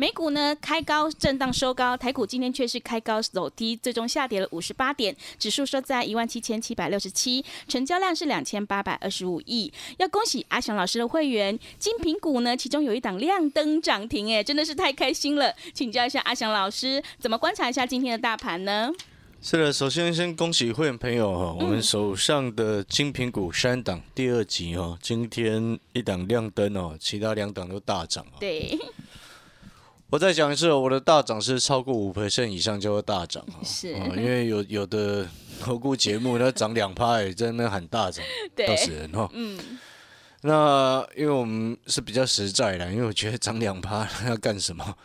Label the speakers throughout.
Speaker 1: 美股呢开高震荡收高，台股今天却是开高走低，最终下跌了五十八点，指数收在一万七千七百六十七，成交量是两千八百二十五亿。要恭喜阿翔老师的会员，金品股呢，其中有一档亮灯涨停，哎，真的是太开心了。请教一下阿翔老师，怎么观察一下今天的大盘呢？
Speaker 2: 是的，首先先恭喜会员朋友哈，我们手上的金品股三档第二集哈，今天一档亮灯哦，其他两档都大涨哦。
Speaker 1: 对。
Speaker 2: 我再讲一次，我的大涨是超过五 percent 以上就会大涨啊，
Speaker 1: 是，
Speaker 2: 因为有有的 投顾节目它涨两趴，在那边喊大涨，笑死人哈。嗯，那因为我们是比较实在的，因为我觉得涨两趴要干什么？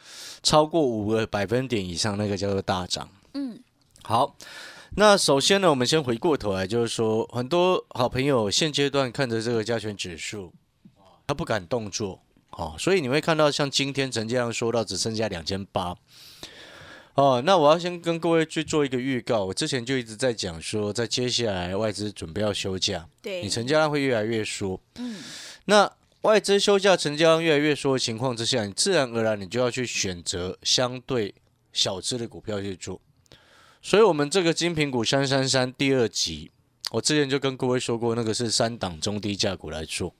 Speaker 2: 超过五个百分点以上，那个叫做大涨。嗯，好，那首先呢，我们先回过头来，就是说很多好朋友现阶段看着这个加权指数，他不敢动作。哦，所以你会看到像今天成交量说到只剩下两千八，哦，那我要先跟各位去做一个预告。我之前就一直在讲说，在接下来外资准备要休假，
Speaker 1: 对，
Speaker 2: 你成交量会越来越缩。嗯，那外资休假，成交量越来越缩的情况之下，你自然而然你就要去选择相对小资的股票去做。所以，我们这个精品股三三三第二集，我之前就跟各位说过，那个是三档中低价股来做。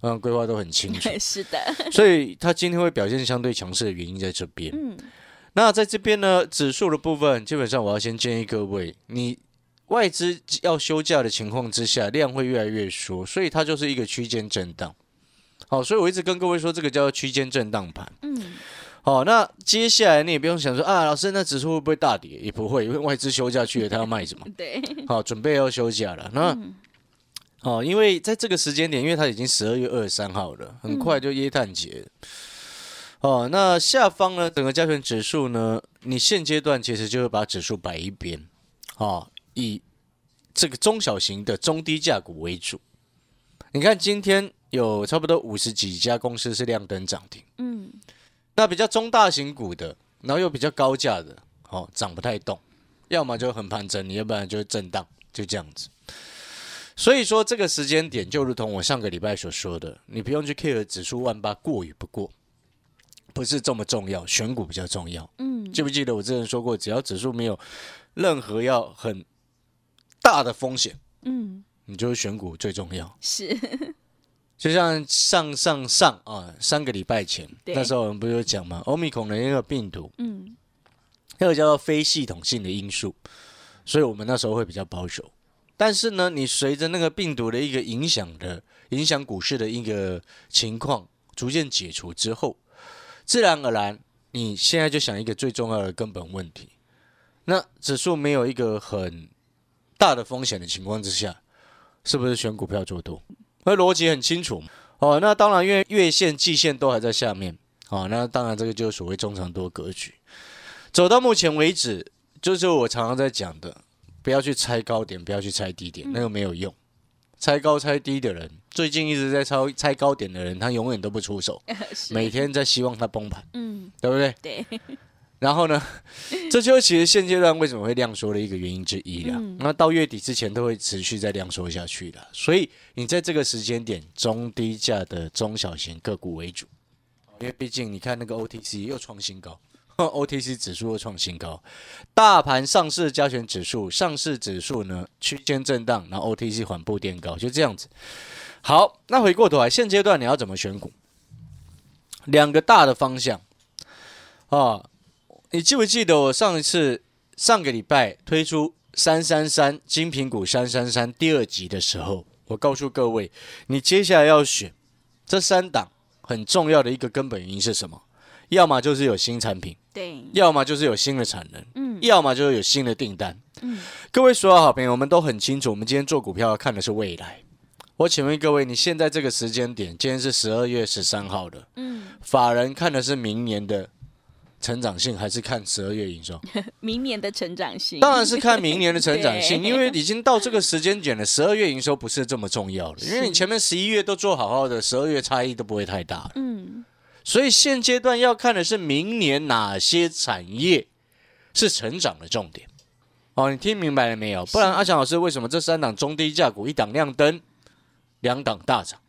Speaker 2: 嗯，规划都很清楚，
Speaker 1: 是的，
Speaker 2: 所以它今天会表现相对强势的原因在这边。嗯，那在这边呢，指数的部分，基本上我要先建议各位，你外资要休假的情况之下，量会越来越缩，所以它就是一个区间震荡。好，所以我一直跟各位说，这个叫区间震荡盘。嗯，好，那接下来你也不用想说啊，老师，那指数会不会大跌？也不会，因为外资休假去了，他要卖什么？
Speaker 1: 对，
Speaker 2: 好，准备要休假了。那哦，因为在这个时间点，因为它已经十二月二十三号了，很快就耶诞节。哦，那下方呢，整个加权指数呢，你现阶段其实就会把指数摆一边，哦，以这个中小型的中低价股为主。你看今天有差不多五十几家公司是亮灯涨停，嗯，那比较中大型股的，然后又比较高价的，哦，涨不太动，要么就很盘整，你要不然就是震荡，就这样子。所以说这个时间点就如同我上个礼拜所说的，你不用去 care 指数万八过与不过，不是这么重要，选股比较重要。嗯，记不记得我之前说过，只要指数没有任何要很大的风险，嗯，你就是选股最重要。
Speaker 1: 是，
Speaker 2: 就像上上上啊，三个礼拜前那时候我们不是有讲吗？欧米孔的那个病毒，嗯，那个叫做非系统性的因素，所以我们那时候会比较保守。但是呢，你随着那个病毒的一个影响的影响股市的一个情况逐渐解除之后，自然而然，你现在就想一个最重要的根本问题：那指数没有一个很大的风险的情况之下，是不是选股票做多？那逻辑很清楚哦。那当然，因为月线、季线都还在下面哦。那当然，这个就是所谓中长多格局。走到目前为止，就是我常常在讲的。不要去猜高点，不要去猜低点，那个没有用。猜高猜低的人，最近一直在猜猜高点的人，他永远都不出手，每天在希望它崩盘，嗯，对不对？
Speaker 1: 对。
Speaker 2: 然后呢，这就其实现阶段为什么会量缩的一个原因之一了。那到月底之前都会持续在量缩下去的，所以你在这个时间点，中低价的中小型个股为主，因为毕竟你看那个 OTC 又创新高。OTC 指数又创新高，大盘上市加权指数上市指数呢区间震荡，然后 OTC 缓步垫高，就这样子。好，那回过头来，现阶段你要怎么选股？两个大的方向啊，你记不记得我上一次上个礼拜推出三三三精品股三三三第二集的时候，我告诉各位，你接下来要选这三档很重要的一个根本原因是什么？要么就是有新产品，
Speaker 1: 对；
Speaker 2: 要么就是有新的产能，嗯；要么就是有新的订单。嗯，各位所有好朋友，我们都很清楚，我们今天做股票要看的是未来。我请问各位，你现在这个时间点，今天是十二月十三号的，嗯，法人看的是明年的成长性，还是看十二月营收？
Speaker 1: 明年的成长性，
Speaker 2: 当然是看明年的成长性，因为已经到这个时间点了，十二月营收不是这么重要了，因为你前面十一月都做好好的，十二月差异都不会太大，嗯，所以现阶段要看的是明年哪些产业是成长的重点。哦，你听明白了没有？不然阿强老师为什么这三档中低价股一档亮灯？两档大涨，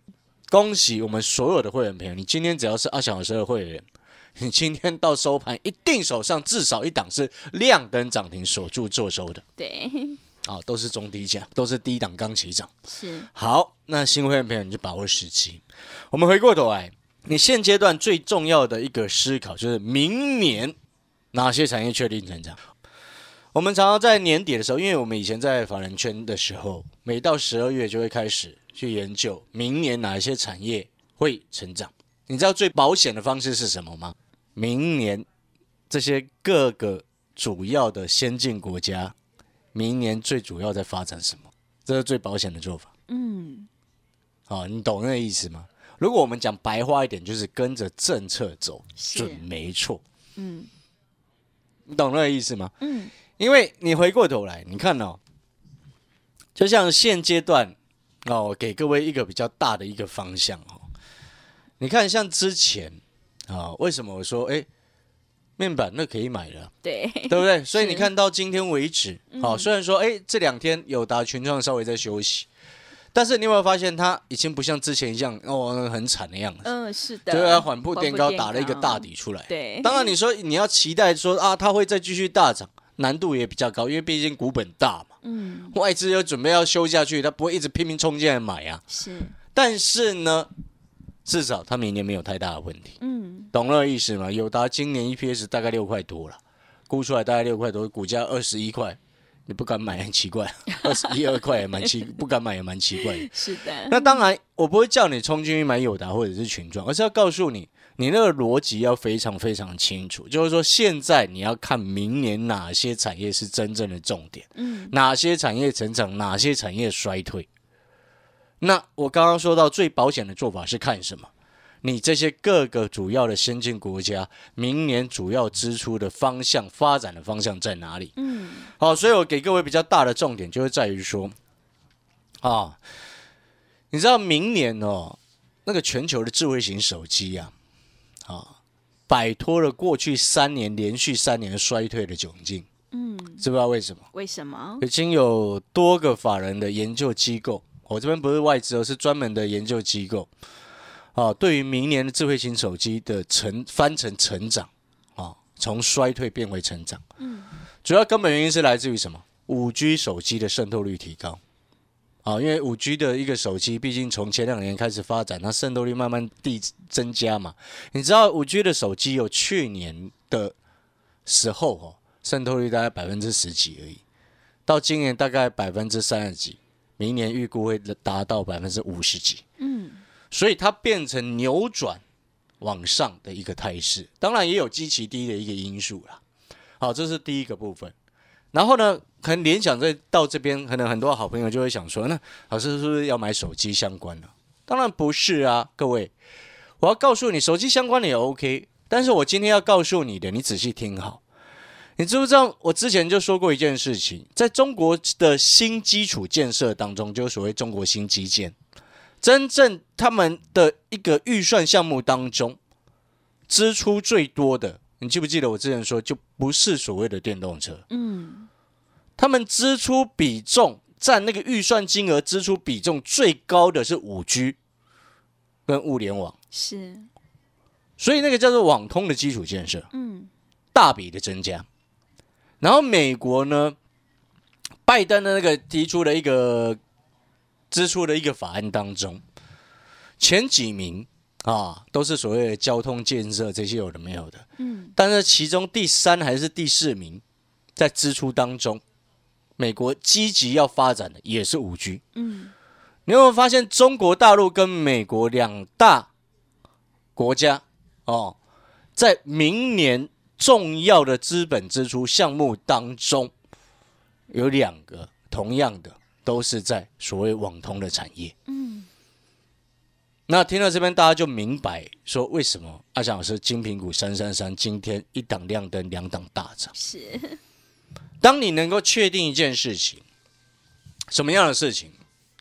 Speaker 2: 恭喜我们所有的会员朋友！你今天只要是阿强老师的会员，你今天到收盘一定手上至少一档是亮灯涨停锁住做收的。
Speaker 1: 对，
Speaker 2: 啊，都是中低价，都是低档刚起涨。
Speaker 1: 是
Speaker 2: 好，那新会员朋友你就把握时机。我们回过头来，你现阶段最重要的一个思考就是明年哪些产业确定成长？我们常常在年底的时候，因为我们以前在法人圈的时候，每到十二月就会开始。去研究明年哪一些产业会成长？你知道最保险的方式是什么吗？明年这些各个主要的先进国家，明年最主要在发展什么？这是最保险的做法。嗯，好，你懂那个意思吗？如果我们讲白话一点，就是跟着政策走，准没错。嗯，你懂那个意思吗？嗯，因为你回过头来，你看哦，就像现阶段。哦，给各位一个比较大的一个方向哦。你看，像之前啊，为什么我说哎，面板那可以买了，
Speaker 1: 对
Speaker 2: 对不对？所以你看到今天为止，好，虽然说哎这两天友达群创稍微在休息，但是你有没有发现它已经不像之前一样哦很惨的样子？
Speaker 1: 嗯，是的，
Speaker 2: 对啊，缓步垫高打了一个大底出来。
Speaker 1: 对，
Speaker 2: 当然你说你要期待说啊，它会再继续大涨。难度也比较高，因为毕竟股本大嘛，嗯，外资又准备要修下去，它不会一直拼命冲进来买啊。
Speaker 1: 是，
Speaker 2: 但是呢，至少它明年没有太大的问题，嗯，懂了意思吗？友达今年 EPS 大概六块多了，估出来大概六块多，股价二十一块，你不敢买很奇怪，二十一二块也蛮奇，不敢买也蛮奇怪。
Speaker 1: 是的，
Speaker 2: 那当然我不会叫你冲进去买友达或者是群创，而是要告诉你。你那个逻辑要非常非常清楚，就是说现在你要看明年哪些产业是真正的重点，嗯，哪些产业成长，哪些产业衰退。那我刚刚说到最保险的做法是看什么？你这些各个主要的先进国家明年主要支出的方向、发展的方向在哪里？嗯，好，所以我给各位比较大的重点就是在于说，啊，你知道明年哦，那个全球的智慧型手机啊。啊，摆脱了过去三年连续三年衰退的窘境，嗯，知不知道为什么？
Speaker 1: 为什么？
Speaker 2: 已经有多个法人的研究机构，我这边不是外资，而是专门的研究机构。啊，对于明年的智慧型手机的成翻成成长，啊，从衰退变为成长，嗯，主要根本原因是来自于什么？五 G 手机的渗透率提高。啊，因为五 G 的一个手机，毕竟从前两年开始发展，它渗透率慢慢递增加嘛。你知道五 G 的手机有去年的时候哦，渗透率大概百分之十几而已，到今年大概百分之三十几，明年预估会达到百分之五十几。嗯，所以它变成扭转往上的一个态势，当然也有极其低的一个因素啦。好，这是第一个部分。然后呢，可能联想在到这边，可能很多好朋友就会想说，那老师是不是要买手机相关的？当然不是啊，各位，我要告诉你，手机相关的也 OK。但是我今天要告诉你的，你仔细听好，你知不知道？我之前就说过一件事情，在中国的新基础建设当中，就所谓中国新基建，真正他们的一个预算项目当中，支出最多的。你记不记得我之前说，就不是所谓的电动车，嗯，他们支出比重占那个预算金额支出比重最高的是五 G 跟物联网，
Speaker 1: 是，
Speaker 2: 所以那个叫做网通的基础建设，嗯，大笔的增加。然后美国呢，拜登的那个提出了一个支出的一个法案当中，前几名。啊，都是所谓的交通建设这些有的没有的，嗯，但是其中第三还是第四名，在支出当中，美国积极要发展的也是五 G，嗯，你有没有发现中国大陆跟美国两大国家哦，在明年重要的资本支出项目当中，有两个同样的都是在所谓网通的产业。嗯，那听到这边大家就明白说为什么阿翔老师金苹果三三三今天一档亮灯，两档大涨。
Speaker 1: 是，
Speaker 2: 当你能够确定一件事情，什么样的事情？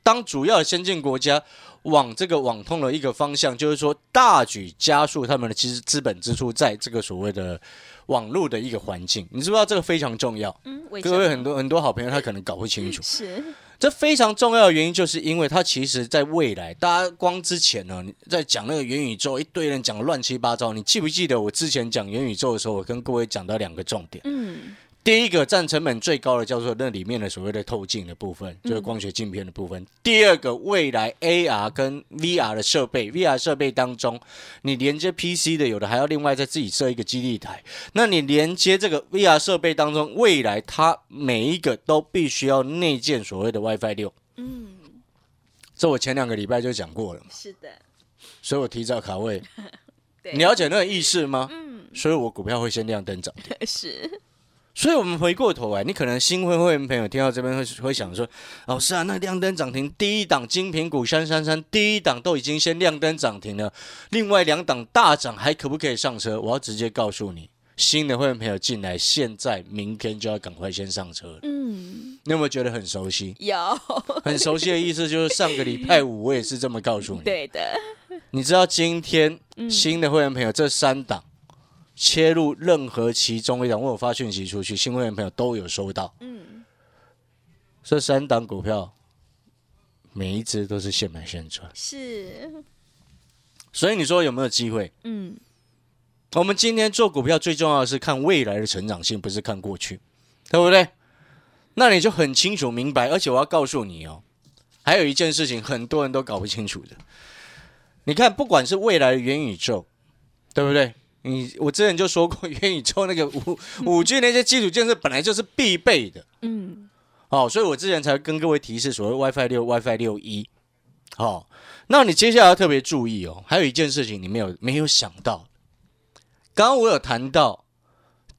Speaker 2: 当主要的先进国家往这个网通的一个方向，就是说大举加速他们的其实资本支出，在这个所谓的网络的一个环境，你知不知道这个非常重要？
Speaker 1: 嗯，
Speaker 2: 各位很多很多好朋友他可能搞不清楚，
Speaker 1: 是
Speaker 2: 这非常重要的原因，就是因为它其实在未来，大家光之前呢，在讲那个元宇宙，一堆人讲的乱七八糟。你记不记得我之前讲元宇宙的时候，我跟各位讲到两个重点？
Speaker 1: 嗯
Speaker 2: 第一个占成本最高的叫做那里面的所谓的透镜的部分，就是光学镜片的部分。第二个，未来 AR 跟 VR 的设备，VR 设备当中，你连接 PC 的，有的还要另外再自己设一个基地台。那你连接这个 VR 设备当中，未来它每一个都必须要内建所谓的 WiFi 六。
Speaker 1: 嗯，
Speaker 2: 这我前两个礼拜就讲过了嘛，
Speaker 1: 是的，
Speaker 2: 所以我提早卡位。你了解那个意思吗？
Speaker 1: 嗯，
Speaker 2: 所以我股票会先亮灯涨。
Speaker 1: 是
Speaker 2: 所以，我们回过头来，你可能新会会员朋友听到这边会会想说：“老师啊，那亮灯涨停第一档金苹股三三三，第一档都已经先亮灯涨停了，另外两档大涨还可不可以上车？”我要直接告诉你，新的会员朋友进来，现在明天就要赶快先上车了。
Speaker 1: 嗯，
Speaker 2: 你有没有觉得很熟悉？
Speaker 1: 有，
Speaker 2: 很熟悉的意思就是上个礼拜五我也是这么告诉你。
Speaker 1: 对的，
Speaker 2: 你知道今天新的会员朋友这三档切入任何其中一档，我有发讯息出去，新会员朋友都有收到。
Speaker 1: 嗯，
Speaker 2: 这三档股票每一只都是现买现赚，
Speaker 1: 是，
Speaker 2: 所以你说有没有机会？
Speaker 1: 嗯，
Speaker 2: 我们今天做股票最重要的是看未来的成长性，不是看过去，对不对？那你就很清楚明白，而且我要告诉你哦，还有一件事情很多人都搞不清楚的。你看，不管是未来的元宇宙，对不对？你我之前就说过，元宇宙那个五五 G 那些基础建设本来就是必备的，
Speaker 1: 嗯，
Speaker 2: 哦，所以我之前才跟各位提示所谓 WiFi 六、WiFi 六一。好，那你接下来要特别注意哦，还有一件事情你没有没有想到，刚刚我有谈到，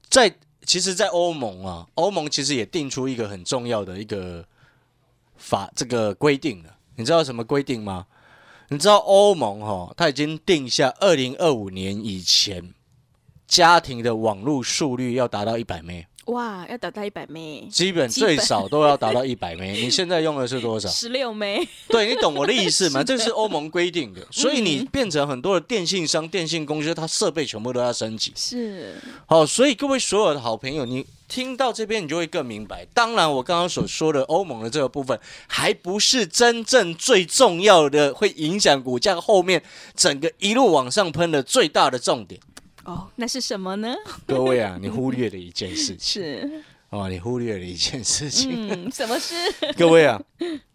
Speaker 2: 在其实，在欧盟啊，欧盟其实也定出一个很重要的一个法这个规定了。你知道什么规定吗？你知道欧盟哈、哦，它已经定下二零二五年以前家庭的网络速率要达到一百 m
Speaker 1: 哇，要达到一百枚，
Speaker 2: 基本最少都要达到一百 m 你现在用的是多少？
Speaker 1: 十六枚，
Speaker 2: 对你懂我的意思吗？这是欧盟规定的，所以你变成很多的电信商、电信公司，它设备全部都要升级。
Speaker 1: 是，
Speaker 2: 好，所以各位所有的好朋友，你听到这边，你就会更明白。当然，我刚刚所说的欧盟的这个部分，还不是真正最重要的，会影响股价后面整个一路往上喷的最大的重点。
Speaker 1: 哦，那是什么呢？
Speaker 2: 各位啊，你忽略了一件事情
Speaker 1: 是，
Speaker 2: 哦，你忽略了一件事情。
Speaker 1: 嗯，什么事？
Speaker 2: 各位啊，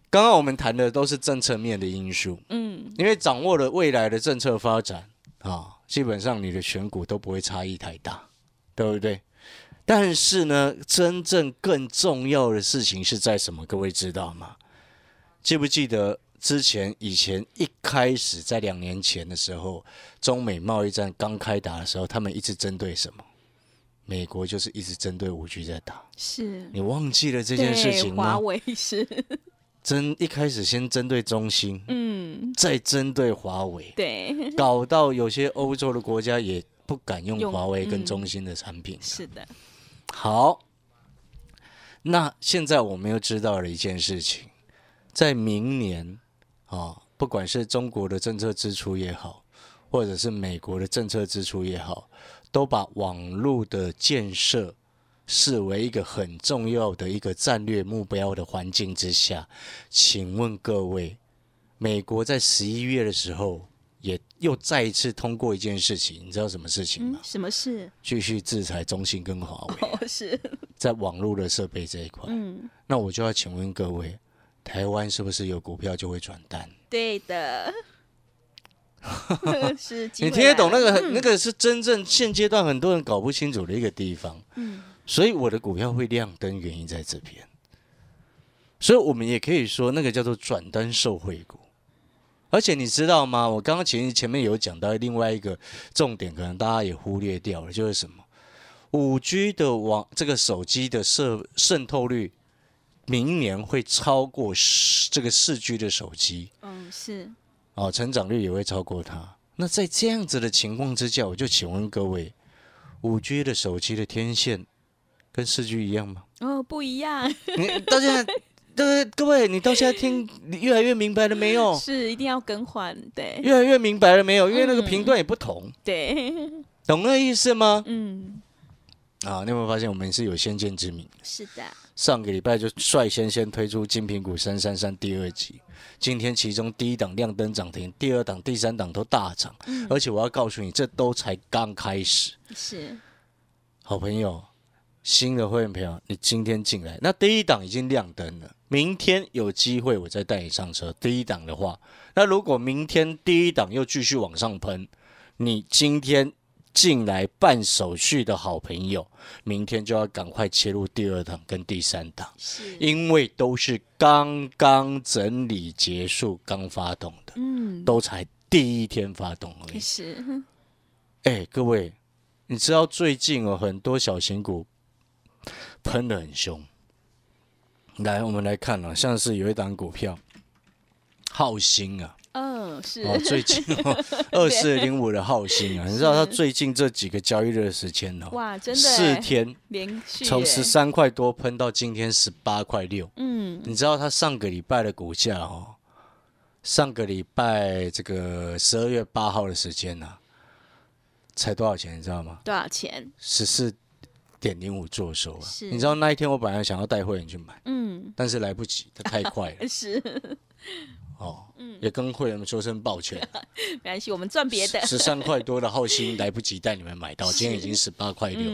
Speaker 2: 刚刚我们谈的都是政策面的因素，
Speaker 1: 嗯，
Speaker 2: 因为掌握了未来的政策发展啊，基本上你的选股都不会差异太大，对不对？但是呢，真正更重要的事情是在什么？各位知道吗？记不记得之前以前一开始在两年前的时候，中美贸易战刚开打的时候，他们一直针对什么？美国就是一直针对五 G 在打，
Speaker 1: 是
Speaker 2: 你忘记了这件事情吗
Speaker 1: 对华？为是，
Speaker 2: 针一开始先针对中兴，
Speaker 1: 嗯，
Speaker 2: 再针对华为，
Speaker 1: 对，
Speaker 2: 搞到有些欧洲的国家也不敢用
Speaker 1: 用
Speaker 2: 华为跟
Speaker 1: 嗯
Speaker 2: 中兴的产品。
Speaker 1: 是的，
Speaker 2: 好，那现在我们又知道了一件事情，在明年啊，不管是中国的政策支出也好，或者是美国的政策支出也好，都把网络的建设视为一个很重要的一个战略目标的环境之下，请问各位，美国在十一月的时候也又再一次通过一件事情，你知道什么事情吗？，
Speaker 1: 嗯什么事？
Speaker 2: 继续制裁中兴跟华为。
Speaker 1: 哦，是，
Speaker 2: 在网络的设备这一块，
Speaker 1: 嗯，
Speaker 2: 那我就要请问各位，台湾是不是有股票就会转单？
Speaker 1: 对的，是，
Speaker 2: 你听得懂那个？那个是真正现阶段很多人搞不清楚的一个地方。
Speaker 1: 嗯，
Speaker 2: 所以我的股票会亮灯，原因在这边。所以我们也可以说，那个叫做转单受惠股。而且你知道吗？我刚刚前前面有讲到另外一个重点，可能大家也忽略掉了，就是什么？五 G 的网这个手机的渗渗透率明年会超过这个四 G 的手机。
Speaker 1: 嗯，是。
Speaker 2: 哦，成长率也会超过它。那在这样子的情况之下，我就请问各位，五 G 的手机的天线跟四 G 一样吗？
Speaker 1: 哦，不一样。
Speaker 2: 你到现在，对各位，你到现在听你 越来越明白了没有？
Speaker 1: 是，一定要更换，对。
Speaker 2: 越来越明白了没有？因为那个频段也不同，
Speaker 1: 对。
Speaker 2: 懂那意思吗？嗯。啊，你有没有发现我们是有先见之明？
Speaker 1: 是的。
Speaker 2: 上个礼拜就率先先推出金苹果三三三第二集，今天其中第一档亮灯涨停，第二档、第三档都大涨，而且我要告诉你，这都才刚开始。
Speaker 1: 是。
Speaker 2: 好朋友，新的会员朋友，你今天进来，那第一档已经亮灯了，明天有机会我再带你上车。第一档的话，那如果明天第一档又继续往上喷，你今天。进来办手续的好朋友，明天就要赶快切入第二档跟第三档，因为都是刚刚整理结束、刚发动的，嗯，都才第一天发动而已。
Speaker 1: 是，
Speaker 2: 哎，各位，你知道最近哦，很多小型股喷的很凶。来，我们来看啊，像是有一档股票，浩星啊。
Speaker 1: 嗯，是
Speaker 2: 哦，最近 哦，二四零五的浩鑫啊，你知道它最近这几个交易日的时间哦，
Speaker 1: 哇，真的
Speaker 2: 四天
Speaker 1: 连续
Speaker 2: 从十三块多喷到今天十八块六，嗯，你知道它上个礼拜的股价哦，上个礼拜这个十二月八号的时间呢，才多少钱？你知道吗？
Speaker 1: 多少钱？
Speaker 2: 十四点零五做手啊！你知道那一天我本来想要带会员去买，嗯，但是来不及，它太快了，
Speaker 1: 是。
Speaker 2: 哦，嗯，也跟会员们说声抱歉，
Speaker 1: 没关系，我们赚别的。
Speaker 2: 十三块多的浩鑫来不及带你们买到，今天已经十八块六，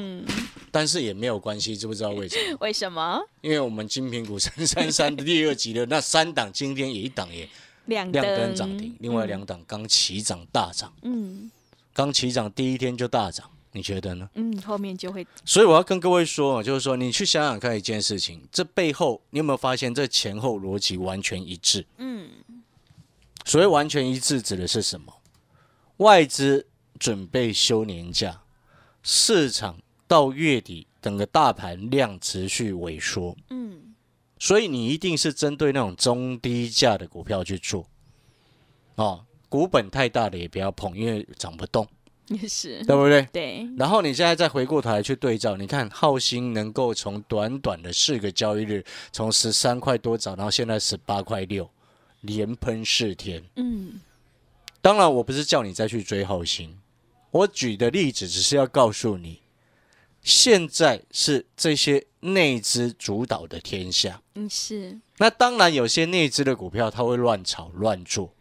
Speaker 2: 但是也没有关系，知不知道为什么？
Speaker 1: 为什么？
Speaker 2: 因为我们金苹果三三三的第二集的那三档，今天也一档也
Speaker 1: 亮灯
Speaker 2: 涨停，另外两档刚起涨大涨，嗯，刚起涨第一天就大涨。你觉得呢？
Speaker 1: 嗯，后面就会。
Speaker 2: 所以我要跟各位说，就是说，你去想想看一件事情，这背后你有没有发现，这前后逻辑完全一致？嗯。所谓完全一致，指的是什么？外资准备休年假，市场到月底整个大盘量持续萎缩。嗯。所以你一定是针对那种中低价的股票去做。哦，股本太大的也不要碰，因为涨不动。
Speaker 1: 也是
Speaker 2: 对不对？
Speaker 1: 对。
Speaker 2: 然后你现在再回过头来去对照，你看浩鑫能够从短短的四个交易日，从十三块多涨到现在十八块六，连喷四天。嗯。当然，我不是叫你再去追浩鑫，我举的例子只是要告诉你，现在是这些内资主导的天下。
Speaker 1: 嗯，是。
Speaker 2: 那当然，有些内资的股票，它会乱炒乱做。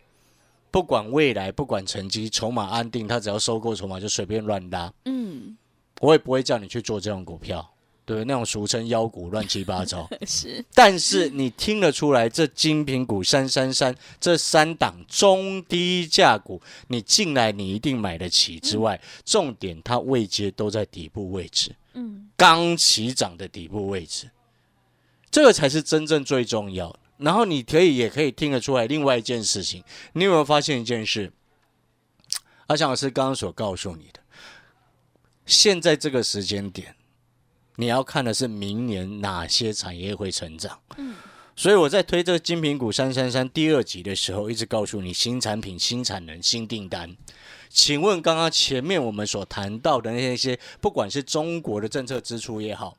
Speaker 2: 不管未来，不管成绩，筹码安定，他只要收购筹码就随便乱拉。嗯，我也不会叫你去做这种股票，对那种俗称妖股，乱七八糟。
Speaker 1: 是，
Speaker 2: 但是你听得出来，这精品股三三三这三档中低价股，你进来你一定买得起。之外，重点它位阶都在底部位置，嗯，刚起涨的底部位置，这个才是真正最重要的。然后你可以也可以听得出来，另外一件事情，你有没有发现一件事？阿强老师刚刚所告诉你的，现在这个时间点，你要看的是明年哪些产业会成长。嗯，所以我在推这个金苹股三三三第二集的时候，一直告诉你新产品、新产能、新订单。请问刚刚前面我们所谈到的那些，不管是中国的政策支出也好。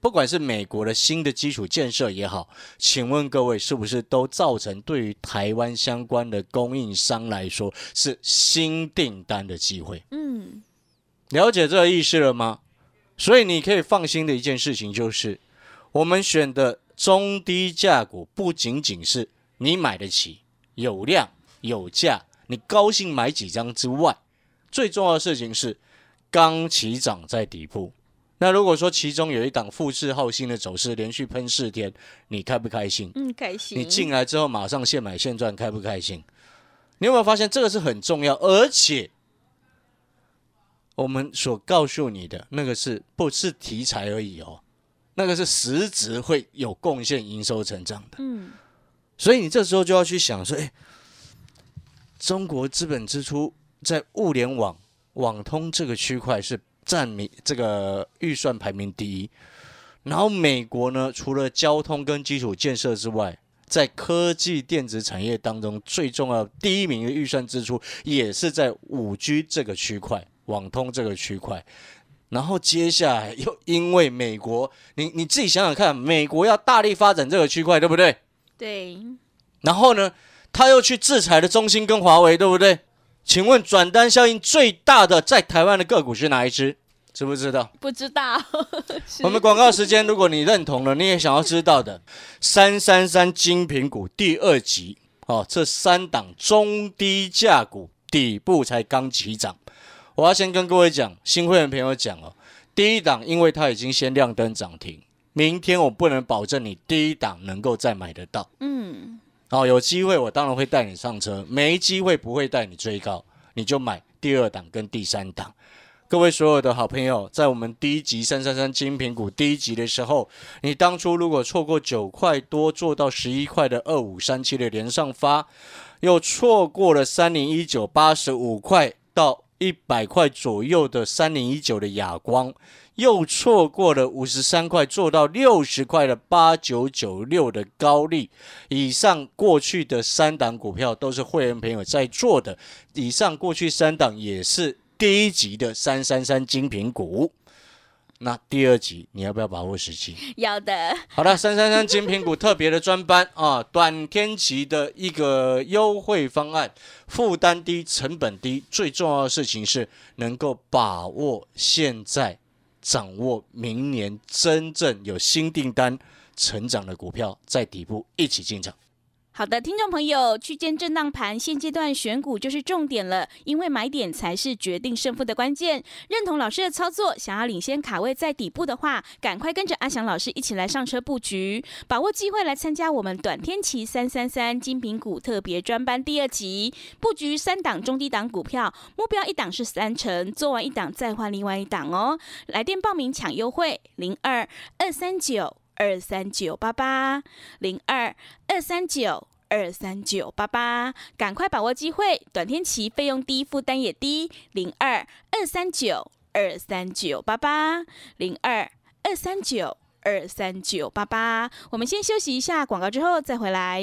Speaker 2: 不管是美国的新的基础建设也好，请问各位是不是都造成对于台湾相关的供应商来说是新订单的机会？嗯，了解这个意思了吗？所以你可以放心的一件事情就是，我们选的中低价股不仅仅是你买得起、有量、有价，你高兴买几张之外，最重要的事情是刚起涨在底部。那如果说其中有一档富士浩鑫的走势连续喷四天，你开不开心？
Speaker 1: 嗯，开心。
Speaker 2: 你进来之后马上现买现赚，开不开心？你有没有发现这个是很重要？而且我们所告诉你的那个是不是题材而已哦？那个是实质会有贡献营收成长的。嗯。所以你这时候就要去想说，哎，中国资本支出在物联网、网通这个区块是。占名这个预算排名第一，然后美国呢，除了交通跟基础建设之外，在科技电子产业当中，最重要第一名的预算支出也是在五 G 这个区块、网通这个区块。然后接下来又因为美国，你你自己想想看，美国要大力发展这个区块，对不对？
Speaker 1: 对。
Speaker 2: 然后呢，他又去制裁了中兴跟华为，对不对？请问转单效应最大的在台湾的个股是哪一只？知不知道？
Speaker 1: 不知道。
Speaker 2: 我们广告时间，如果你认同了，你也想要知道的，三三三精品股第二集哦，这三档中低价股底部才刚起涨。我要先跟各位讲，新会员朋友讲哦，第一档因为它已经先亮灯涨停，明天我不能保证你第一档能够再买得到。嗯，哦，有机会我当然会带你上车，没机会不会带你追高，你就买第二档跟第三档。各位所有的好朋友，在我们第一集三三三精品股第一集的时候，你当初如果错过九块多做到十一块的二五三七的连上发，又错过了三零一九八十五块到一百块左右的三零一九的哑光，又错过了五十三块做到六十块的八九九六的高利，以上过去的三档股票都是会员朋友在做的，以上过去三档也是。第一级的三三三精品股，那第二集你要不要把握时机？
Speaker 1: 要的。
Speaker 2: 好了，三三三精品股 特别的专班啊，短天期的一个优惠方案，负担低，成本低，最重要的事情是能够把握现在，掌握明年真正有新订单成长的股票，在底部一起进场。
Speaker 1: 好的，听众朋友，区间震荡盘，现阶段选股就是重点了，因为买点才是决定胜负的关键。认同老师的操作，想要领先卡位在底部的话，赶快跟着阿翔老师一起来上车布局，把握机会来参加我们短天期三三三精品股特别专班第二集，布局三档中低档股票，目标一档是三成，做完一档再换另外一档哦。来电报名抢优惠，零二二三九二三九八八零二二三九。二三九八八，赶快把握机会，短天期费用低，负担也低。零二二三九二三九八八，零二二三九二三九八八。我们先休息一下广告，之后再回来。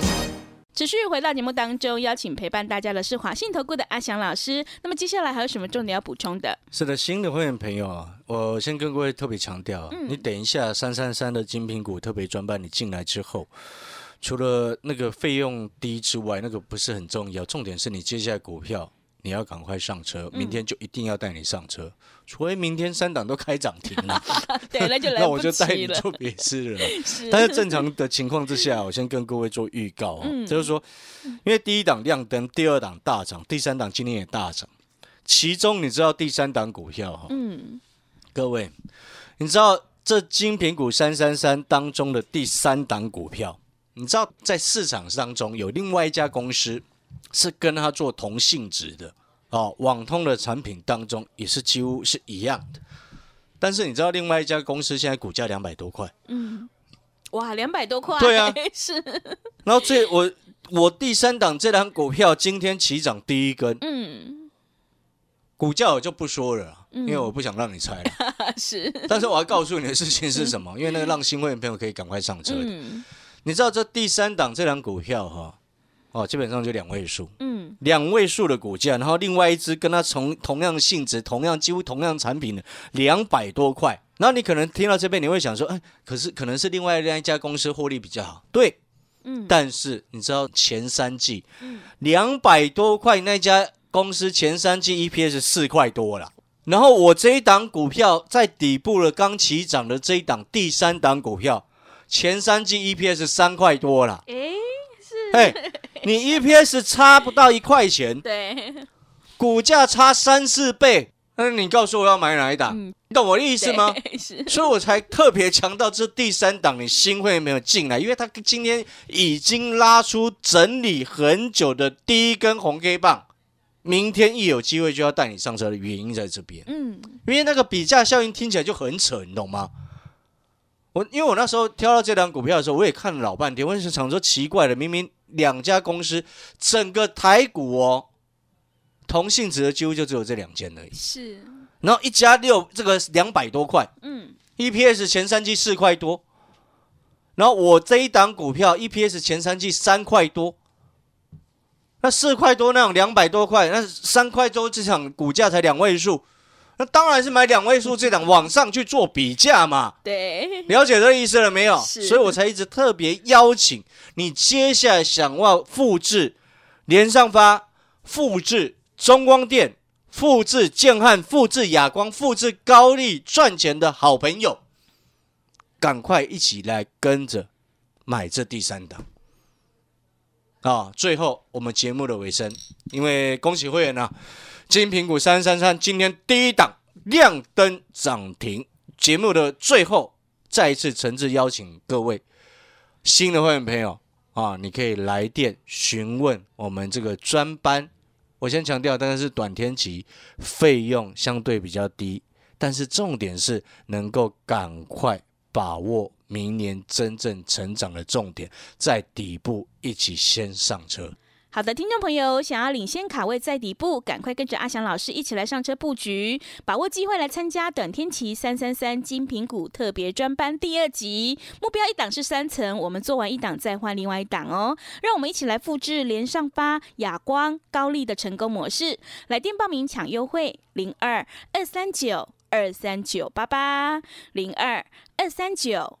Speaker 1: 持续回到节目当中，邀请陪伴大家的是华信投顾的阿翔老师。那么接下来还有什么重点要补充的？
Speaker 2: 是的，新的会员朋友啊，我先跟各位特别强调，你等一下三三三的精品股特别专班，你进来之后，除了那个费用低之外，那个不是很重要，重点是你接下来股票。你要赶快上车，明天就一定要带你上车，除非明天三档都开涨停了，
Speaker 1: 对，那就
Speaker 2: 那我就带你做别事了。但是正常的情况之下，我先跟各位做预告啊，就是说，因为第一档亮灯，第二档大涨，第三档今天也大涨，其中你知道第三档股票哈，嗯，各位，你知道这精品股三三三当中的第三档股票，你知道在市场当中有另外一家公司。是跟他做同性质的哦，网通的产品当中也是几乎是一样的。但是你知道另外一家公司现在股价两百多块，
Speaker 1: 嗯，哇，两百多块，
Speaker 2: 对啊，
Speaker 1: 是。
Speaker 2: 然后这我我第三档这档股票今天起涨第一根，嗯，股价我就不说了，因为我不想让你猜了。
Speaker 1: 是，
Speaker 2: 但是我要告诉你的事情是什么？因为那个 让新会员朋友可以赶快上车的。你知道这第三档这档股票哈？哦，基本上就两位数，嗯，两位数的股价，然后另外一只跟它同同样性质、同样几乎同样产品的两百多块，然后你可能听到这边你会想说，哎，可是可能是另外另一家公司获利比较好，对，嗯，但是你知道前三季，嗯，两百多块那家公司前三季 EPS 四块多了，然后我这一档股票在底部了刚起涨的这一档第三档股票，前三季 EPS 三块多了，
Speaker 1: 哎。
Speaker 2: 你 EPS 差不到一块钱，
Speaker 1: 对，
Speaker 2: 股价差三四倍，那你告诉我要买哪一档？你懂我的意思吗？所以我才特别强调这第三档你新会没有进来，因为他今天已经拉出整理很久的第一根红 K 棒，明天一有机会就要带你上车的原因在这边。
Speaker 1: 嗯，
Speaker 2: 因为那个比价效应听起来就很扯，你懂吗？我因为我那时候挑到这档股票的时候，我也看了老半天，我也是想说奇怪了，明明两家公司整个台股哦，同性质的几乎就只有这两间而已。
Speaker 1: 是，
Speaker 2: 然后一加六，这个两百多块
Speaker 1: 嗯
Speaker 2: ，，EPS 前三季四块多，然后我这一档股票 EPS 前三季三块多，那四块多那种两百多块，那三块多这场股价才两位数，那当然是买两位数这档往上去做比价嘛。
Speaker 1: 对，
Speaker 2: 了解这个意思了没有？
Speaker 1: 是
Speaker 2: 所以我才一直特别邀请你，接下来想要复制连上发、复制中光电、复制建汉、复制亚光、复制高利赚钱的好朋友，赶快一起来跟着买这第三档。啊，最后我们节目的尾声，因为恭喜会员啊，金苹果三三三今天第一档亮灯涨停。节目的最后，再一次诚挚邀请各位新的会员朋友啊，你可以来电询问我们这个专班。我先强调，当然是短天期，费用相对比较低，但是重点是能够赶快把握明年真正成长的重点，在底部一起先上车。
Speaker 1: 好的，听众朋友，想要领先卡位在底部，赶快跟着阿翔老师一起来上车布局，把握机会来参加短天期三三三精品股特别专班第二集。目标一档是三层，我们做完一档再换另外一档哦。让我们一起来复制连上发、亚光、高丽的成功模式。来电报名抢优惠，零二二三九二三九八八零二二三九。